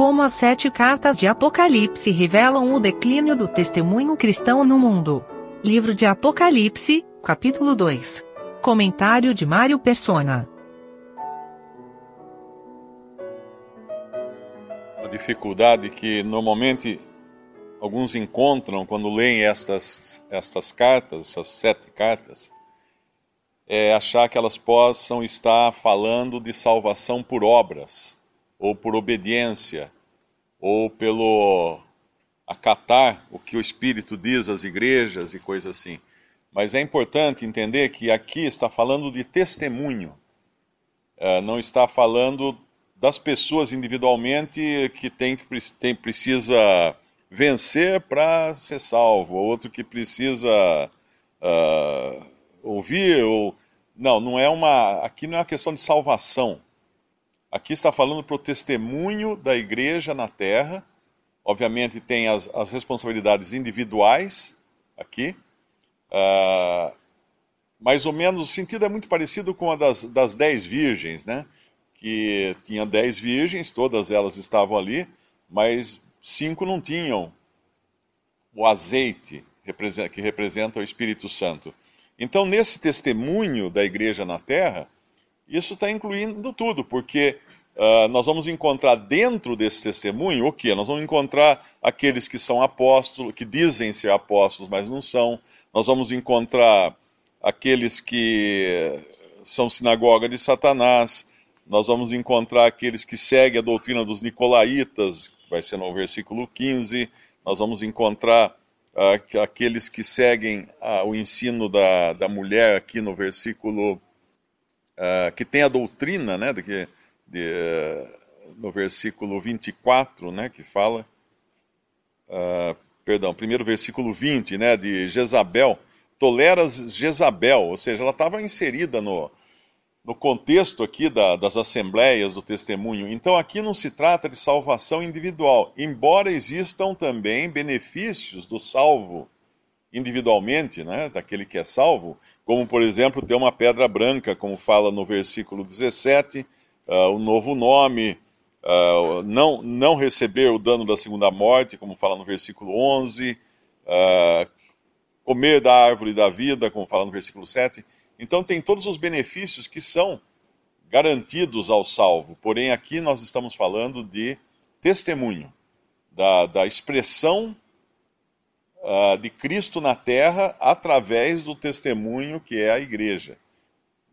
como as sete cartas de Apocalipse revelam o declínio do testemunho cristão no mundo. Livro de Apocalipse, capítulo 2. Comentário de Mário Persona. A dificuldade que normalmente alguns encontram quando leem estas, estas cartas, essas sete cartas, é achar que elas possam estar falando de salvação por obras, ou por obediência, ou pelo acatar o que o Espírito diz às igrejas e coisas assim. Mas é importante entender que aqui está falando de testemunho, é, não está falando das pessoas individualmente que tem, tem precisa vencer para ser salvo, outro que precisa uh, ouvir ou não, não é uma. Aqui não é uma questão de salvação. Aqui está falando para o testemunho da igreja na terra. Obviamente tem as, as responsabilidades individuais aqui. Uh, mais ou menos, o sentido é muito parecido com a das, das dez virgens, né? Que tinha dez virgens, todas elas estavam ali, mas cinco não tinham o azeite que representa o Espírito Santo. Então, nesse testemunho da igreja na terra, isso está incluindo tudo, porque uh, nós vamos encontrar dentro desse testemunho o que? Nós vamos encontrar aqueles que são apóstolos, que dizem ser apóstolos, mas não são. Nós vamos encontrar aqueles que são sinagoga de Satanás. Nós vamos encontrar aqueles que seguem a doutrina dos nicolaítas, vai ser no versículo 15. Nós vamos encontrar uh, aqueles que seguem uh, o ensino da, da mulher aqui no versículo uh, que tem a doutrina, né, de, de, no versículo 24, né, que fala, perdão, primeiro versículo 20, né, de Jezabel, toleras Jezabel, ou seja, ela estava inserida no, no contexto aqui da, das assembleias do testemunho. Então aqui não se trata de salvação individual, embora existam também benefícios do salvo individualmente, né, daquele que é salvo, como por exemplo ter uma pedra branca, como fala no versículo 17, uh, o novo nome, uh, não, não receber o dano da segunda morte, como fala no versículo 11, uh, ah, comer da árvore da vida, como fala no versículo 7. Então tem todos os benefícios que são garantidos ao salvo. Porém, aqui nós estamos falando de testemunho, da, da expressão uh, de Cristo na terra através do testemunho que é a igreja.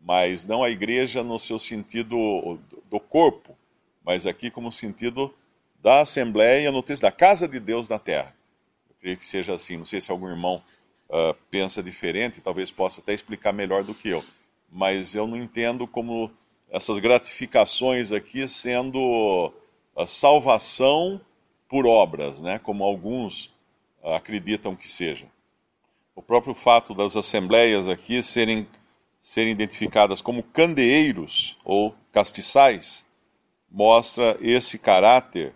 Mas não a igreja no seu sentido do corpo, mas aqui como sentido da assembleia, no texto da casa de Deus na terra. Eu creio que seja assim. Não sei se algum irmão uh, pensa diferente, talvez possa até explicar melhor do que eu. Mas eu não entendo como essas gratificações aqui sendo a salvação por obras, né? como alguns acreditam que seja. O próprio fato das assembleias aqui serem, serem identificadas como candeeiros ou castiçais mostra esse caráter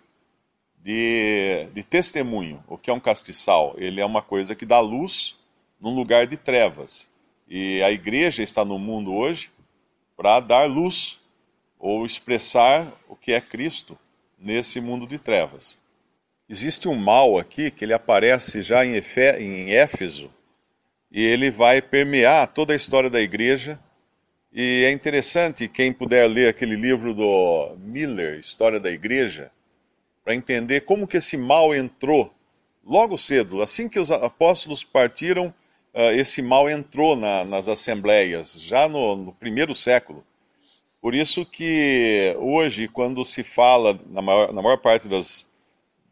de, de testemunho. O que é um castiçal? Ele é uma coisa que dá luz num lugar de trevas. E a igreja está no mundo hoje para dar luz ou expressar o que é Cristo nesse mundo de trevas. Existe um mal aqui que ele aparece já em, Efé, em Éfeso e ele vai permear toda a história da igreja. E é interessante quem puder ler aquele livro do Miller, História da Igreja, para entender como que esse mal entrou logo cedo, assim que os apóstolos partiram uh, esse mal entrou na, nas assembleias, já no, no, primeiro século. Por isso que hoje, quando se fala, na maior, na maior parte das,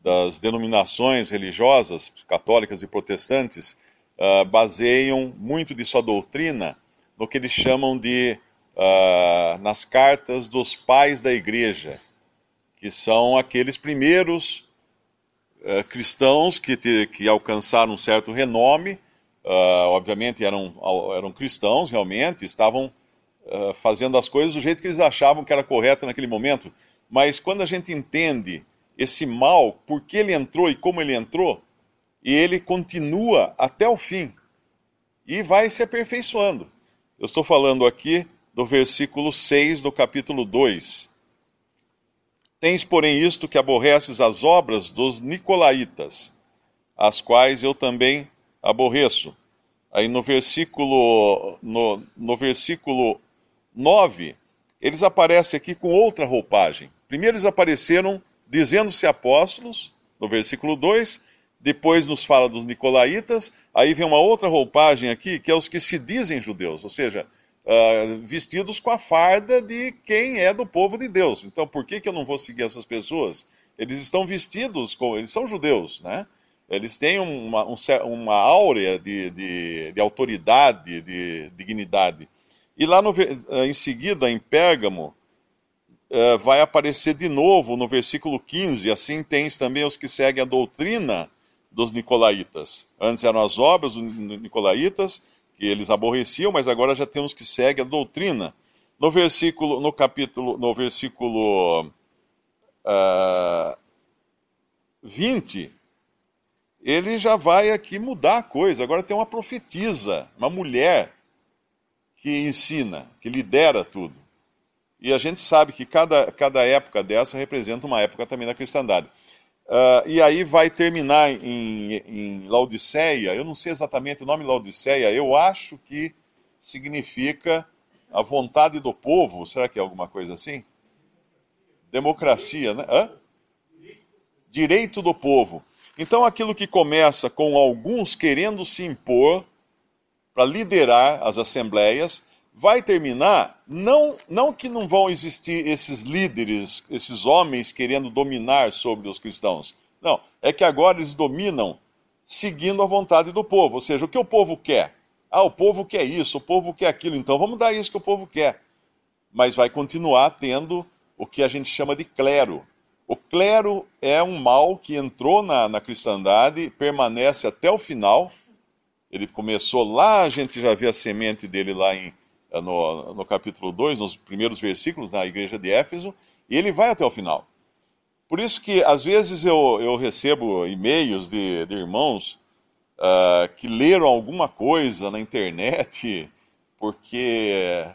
das denominações religiosas, católicas e protestantes, uh, baseiam muito de sua doutrina no que eles chamam de uh, nas cartas dos pais da igreja, que são aqueles primeiros uh, cristãos que, te, que alcançaram um certo renome Uh, obviamente eram, eram cristãos realmente, estavam fazendo as coisas do jeito que eles achavam que era correto naquele momento. Mas quando a gente entende esse mal, por que ele entrou e como ele entrou, e ele continua até o fim e vai se aperfeiçoando. Eu estou falando aqui do versículo 6 do capítulo 2. Tens, porém, isto que aborreces as obras dos nicolaítas, as quais eu também aborreço. Aí no versículo, no, no versículo 9, eles aparecem aqui com outra roupagem. Primeiro eles apareceram dizendo-se apóstolos, no versículo 2, depois nos fala dos nicolaítas, aí vem uma outra roupagem aqui, que é os que se dizem judeus, ou seja, uh, vestidos com a farda de quem é do povo de Deus. Então, por que, que eu não vou seguir essas pessoas? Eles estão vestidos, com, eles são judeus, né? Eles têm uma, um, uma áurea de, de, de, autoridade, de dignidade. E lá no, ah, em seguida, em Pérgamo, uh, vai aparecer de novo no versículo 15: assim tens também os que seguem a doutrina dos nicolaítas. Antes eram as obras dos nicolaítas, que eles aborreciam, mas agora já temos que segue a doutrina. No versículo, no capítulo, no versículo uh, ah, 20, ele já vai aqui mudar a coisa. Agora tem uma profetisa, uma mulher que ensina, que lidera tudo. E a gente sabe que cada, cada época dessa representa uma época também da cristandade. Uh, e aí vai terminar em, em Laodiceia, eu não sei exatamente o nome Laodiceia, eu acho que significa a vontade do povo, será que é alguma coisa assim? Democracia, né? Hã? Direito do povo. Então aquilo que começa com alguns querendo se impor para liderar as assembleias, vai terminar, não, não que não vão existir esses líderes, esses homens querendo dominar sobre os cristãos. Não, é que agora eles dominam seguindo a vontade do povo. Ou seja, o que o povo quer? Ah, o povo quer isso, o povo quer aquilo, então vamos dar isso que o povo quer. Mas vai continuar tendo o que a gente chama de clero. O clero é um mal que entrou na, na cristandade, permanece até o final. Ele começou lá, a gente já vê a semente dele lá em no, no capítulo 2, nos primeiros versículos, na igreja de Éfeso, e ele vai até o final. Por isso que, às vezes, eu, eu recebo e-mails de, de irmãos uh, que leram alguma coisa na internet, porque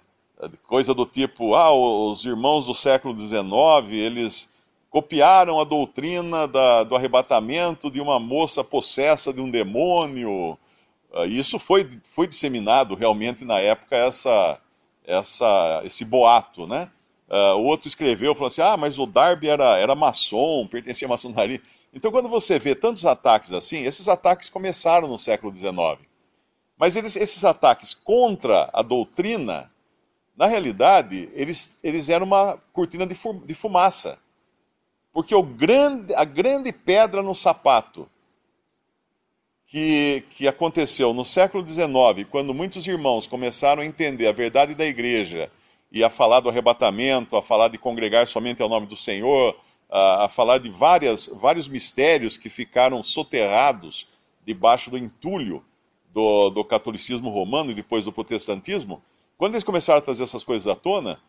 coisa do tipo, ah, os irmãos do século XIX, eles copiaram a doutrina da, do arrebatamento de uma moça possessa de um demônio, isso foi, foi disseminado realmente na época, essa, essa, esse boato, né? Uh, o outro escreveu, falou assim, ah, mas o Darby era, era maçom, pertencia à maçonaria. Então, quando você vê tantos ataques assim, esses ataques começaram no século XIX. Mas eles, esses ataques contra a doutrina, na realidade, eles, eles eram uma cortina de, de fumaça. Porque o grande, a grande pedra no sapato que, que aconteceu no século XIX, quando muitos irmãos começaram a entender a verdade da igreja e a falar do arrebatamento, a falar de congregar somente ao nome do Senhor, a, a falar de várias, vários mistérios que ficaram soterrados debaixo do entulho do, do catolicismo romano e depois do protestantismo, quando eles começaram a trazer essas coisas à tona,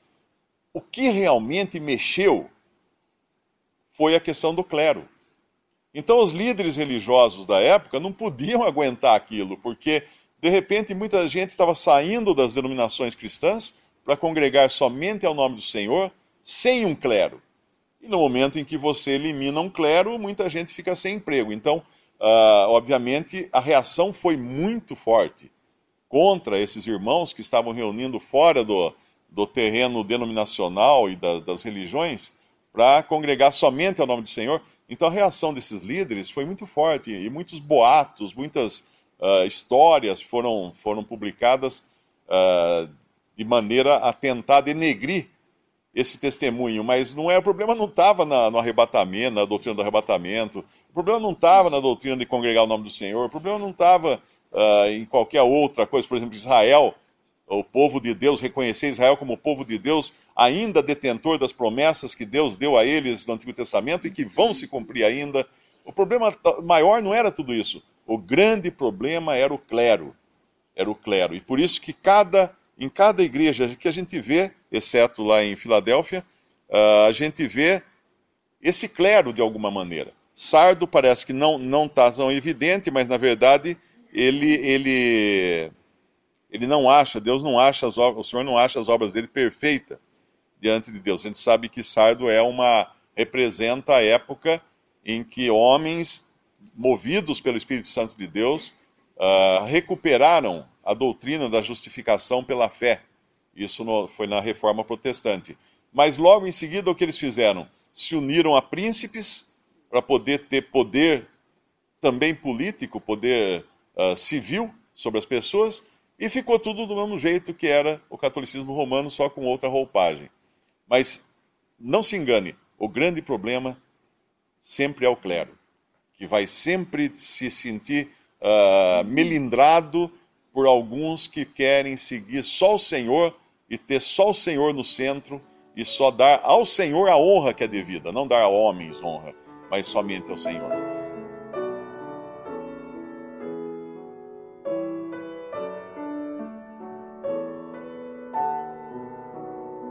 o que realmente mexeu foi a questão do clero. Então, os líderes religiosos da época não podiam aguentar aquilo, porque, de repente, muita gente estava saindo das denominações cristãs para congregar somente ao nome do Senhor, sem um clero. E no momento em que você elimina um clero, muita gente fica sem emprego. Então, uh, obviamente, a reação foi muito forte contra esses irmãos que estavam reunindo fora do, do terreno denominacional e da, das religiões para congregar somente ao nome do Senhor. Então a reação desses líderes foi muito forte e muitos boatos, muitas uh, histórias foram, foram publicadas uh, de maneira a tentar denegrir esse testemunho. Mas não é o problema não estava no arrebatamento, na doutrina do arrebatamento. O problema não estava na doutrina de congregar o nome do Senhor. O problema não estava uh, em qualquer outra coisa. Por exemplo, Israel, o povo de Deus, reconhecer Israel como povo de Deus ainda detentor das promessas que Deus deu a eles no Antigo Testamento e que vão se cumprir ainda. O problema maior não era tudo isso. O grande problema era o clero. Era o clero. E por isso que cada, em cada igreja que a gente vê, exceto lá em Filadélfia, uh, a gente vê esse clero de alguma maneira. Sardo parece que não não está tão evidente, mas na verdade ele ele ele não acha, Deus não acha as obras, o Senhor não acha as obras dele perfeitas diante de Deus. A gente sabe que Sardo é uma, representa a época em que homens movidos pelo Espírito Santo de Deus uh, recuperaram a doutrina da justificação pela fé. Isso no, foi na Reforma Protestante. Mas logo em seguida, o que eles fizeram? Se uniram a príncipes para poder ter poder também político, poder uh, civil sobre as pessoas, e ficou tudo do mesmo jeito que era o catolicismo romano, só com outra roupagem. Mas não se engane, o grande problema sempre é o clero, que vai sempre se sentir uh, melindrado por alguns que querem seguir só o Senhor e ter só o Senhor no centro e só dar ao Senhor a honra que é devida, não dar a homens honra, mas somente ao Senhor.